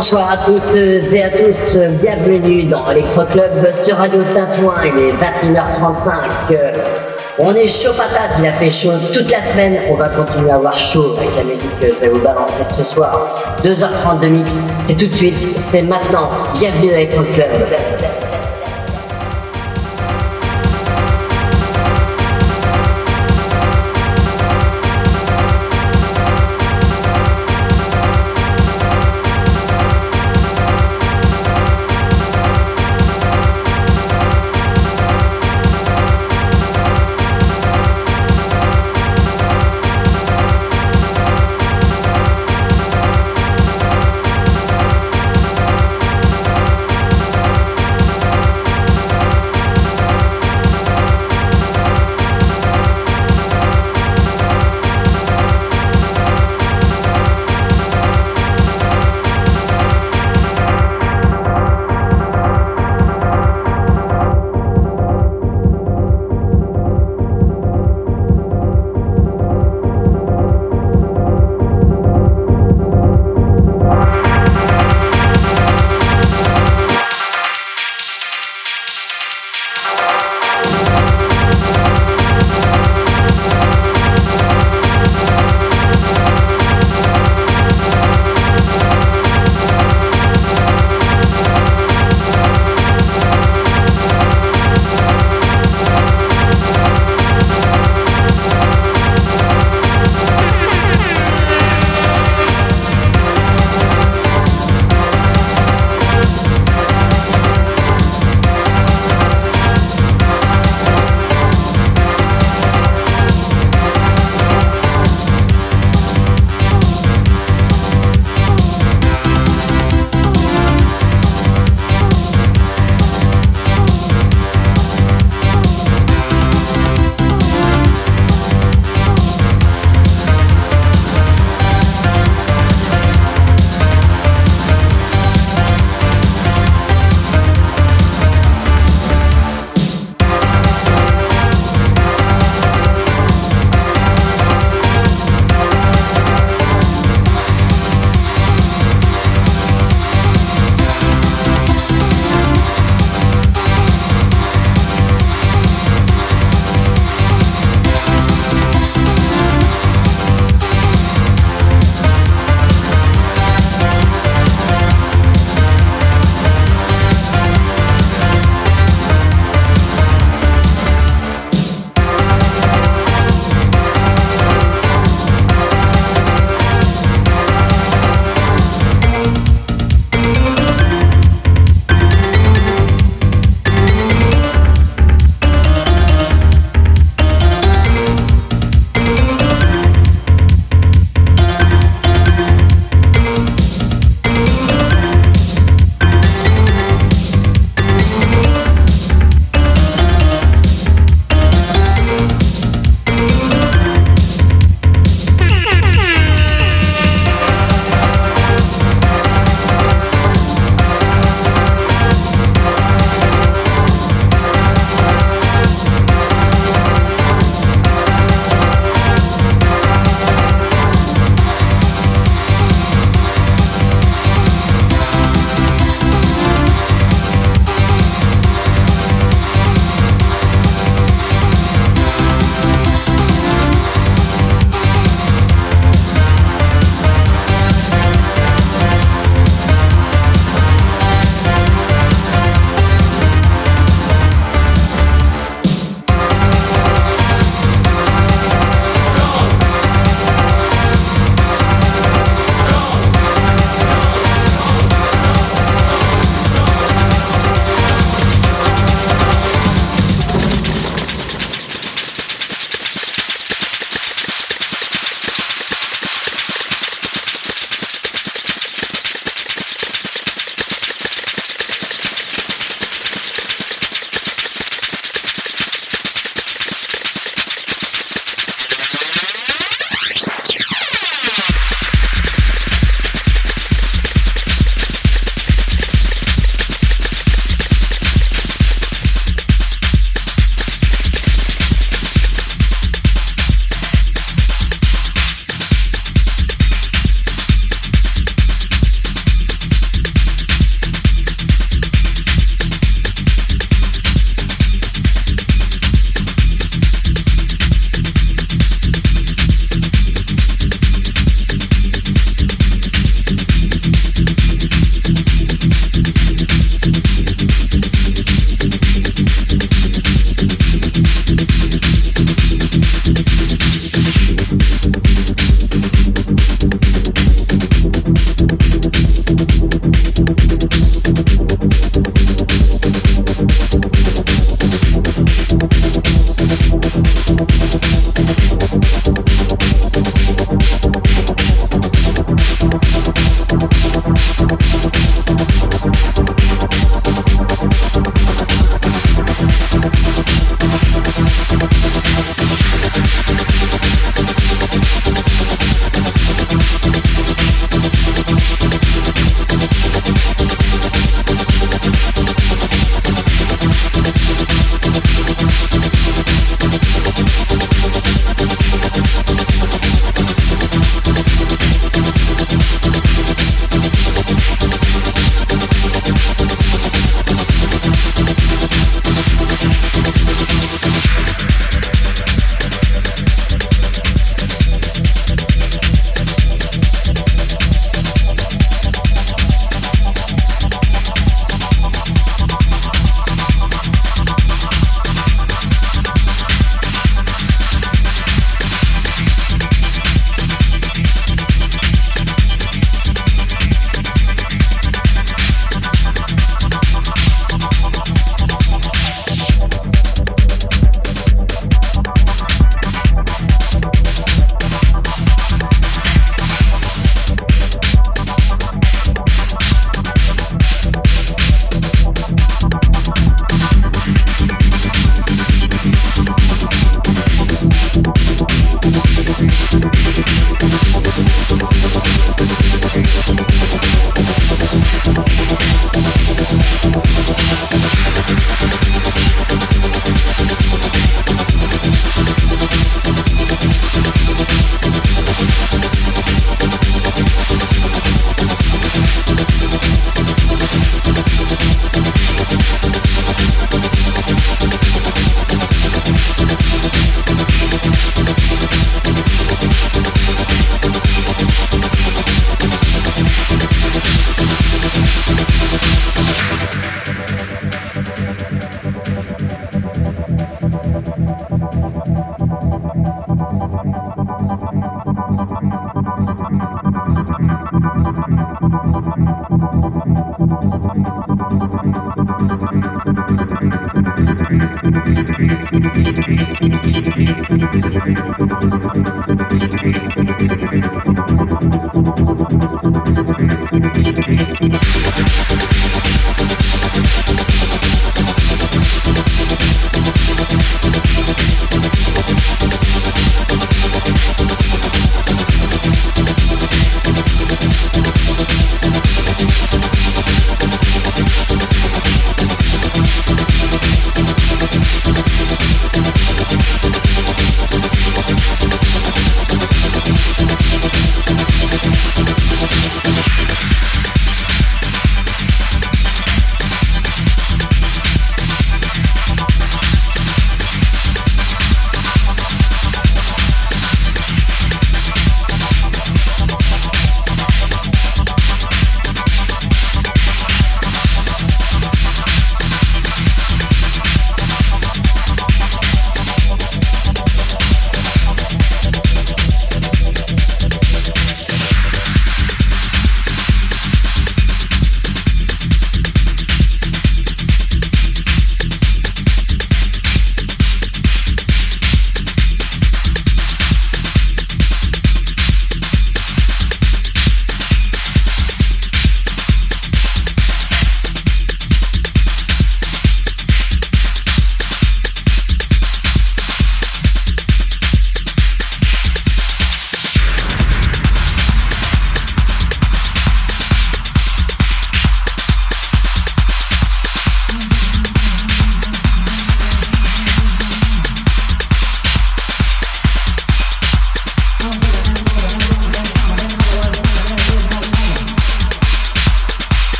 Bonsoir à toutes et à tous, bienvenue dans l'Electro Club sur Radio Tintouin, il est 21h35. On est chaud patate, il a fait chaud toute la semaine, on va continuer à avoir chaud avec la musique que je vais vous balancer ce soir. 2h30 de mix, c'est tout de suite, c'est maintenant, bienvenue dans l'Electro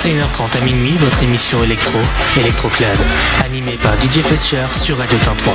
21h30 à minuit, votre émission électro, Electro Club, animée par DJ Fletcher sur Radio Tintouin.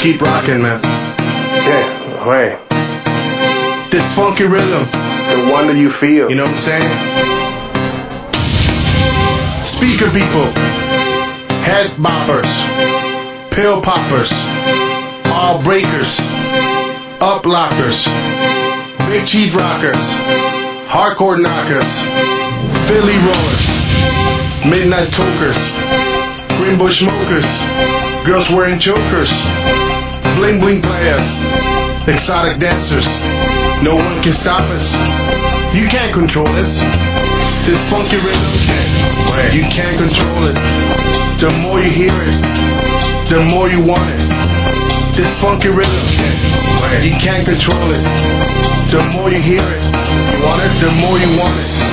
Just keep rocking, man. Yeah, right. This funky rhythm, the one that you feel. You know what I'm saying? Speaker people, head boppers, pill poppers, all breakers, up lockers, big cheese rockers, hardcore knockers, Philly rollers, midnight tokers. Green bush smokers, girls wearing chokers, bling bling players, exotic dancers. No one can stop us. You can't control us. This funky rhythm, you can't control it. The more you hear it, the more you want it. This funky rhythm, you can't control it. The more you hear it, the more you want it.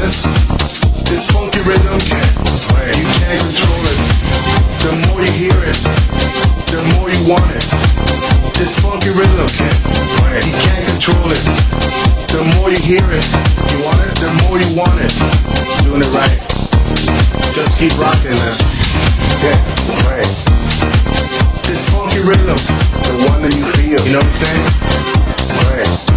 this this funky rhythm can't you can't control it. The more you hear it, the more you want it. This funky rhythm can't you can't control it. The more you hear it, you want it, the more you want it. Doing it right. Just keep rocking man. Yeah, right. This funky rhythm, the one that you feel. You know what I'm saying? Right.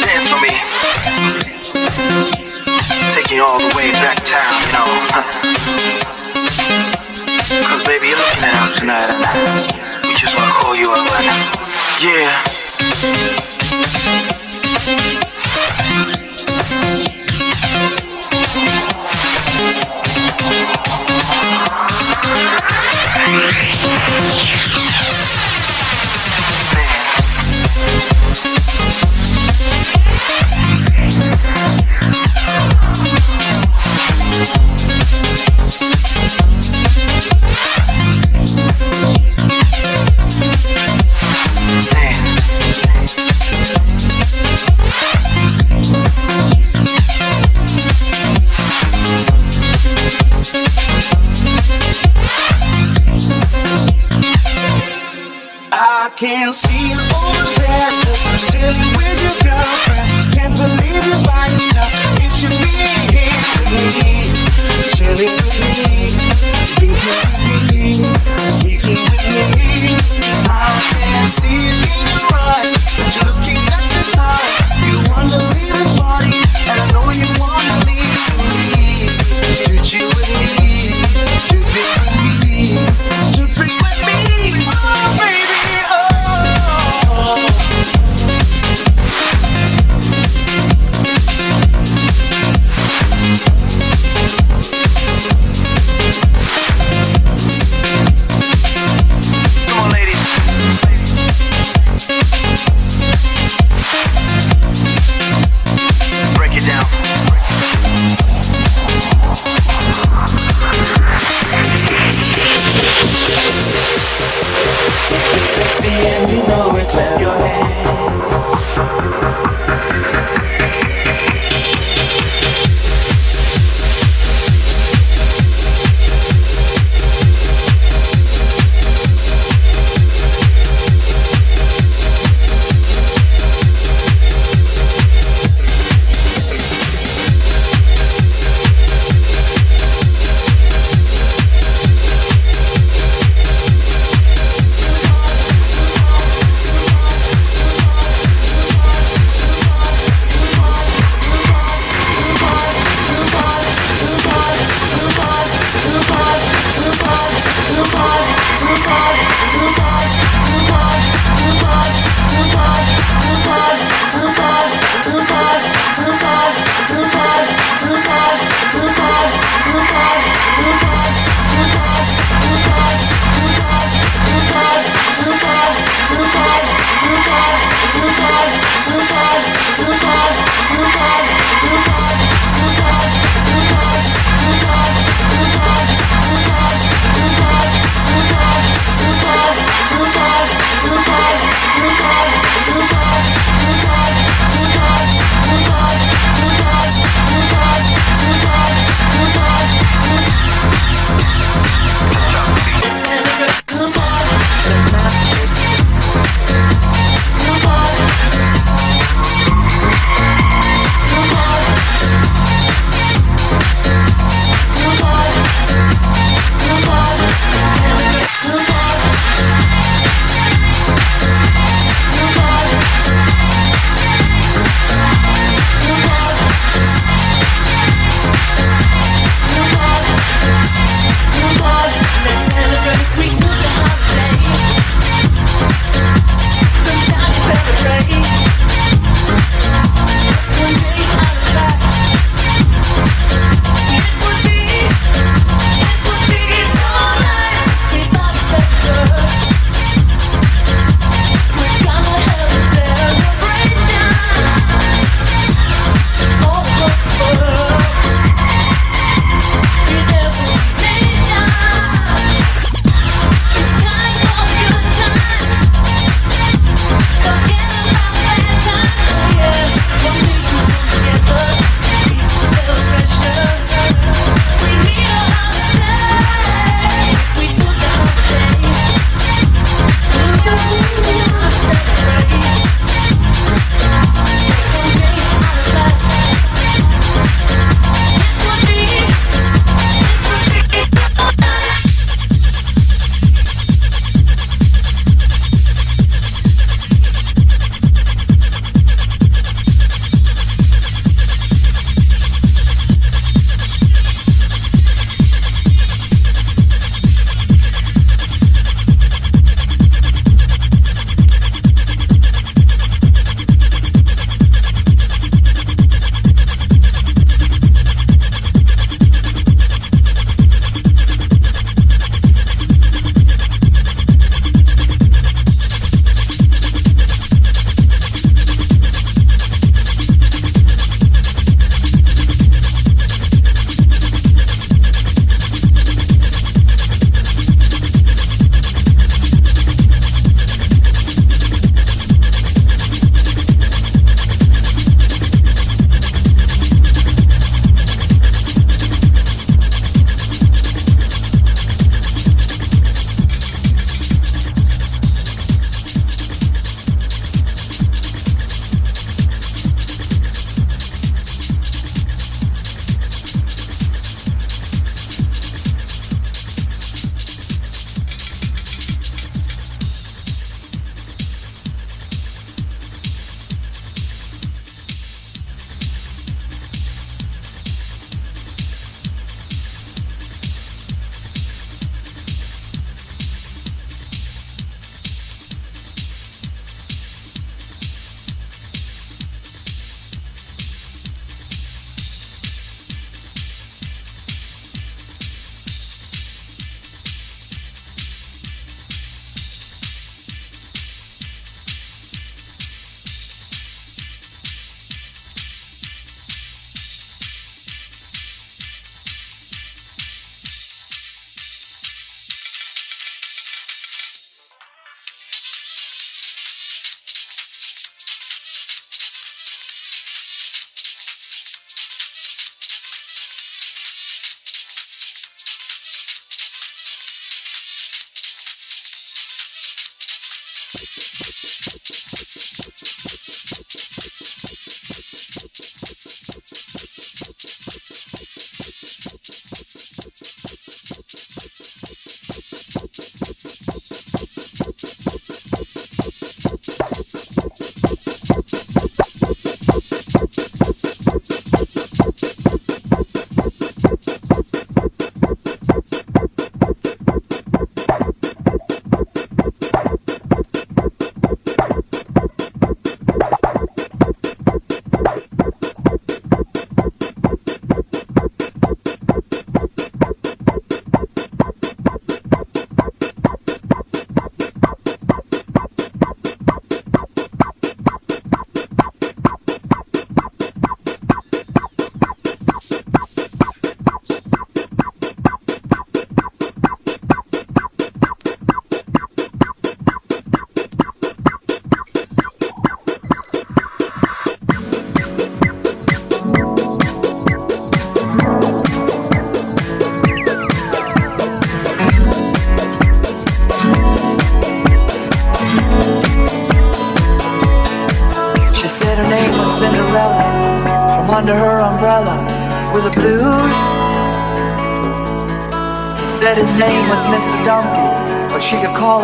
Dance for me. All the way back town, you know. Cause baby, you're looking at us tonight, and we just wanna call you up right. Yeah.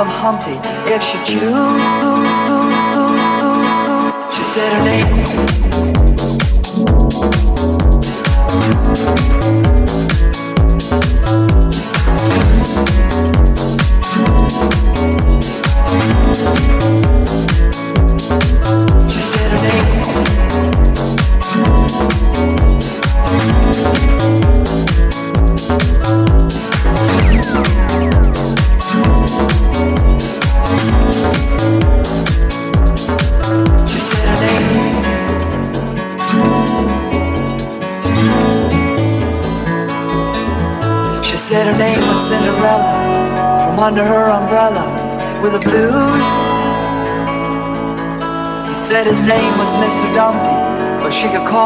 Humpty if she choose. She said her name.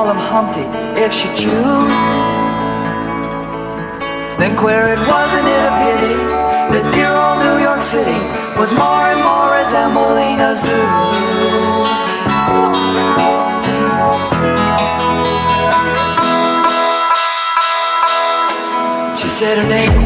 Harlem Humpty if she choose. Then queer it wasn't it a pity that dear old New York City was more and more resembling a zoo. She said her name.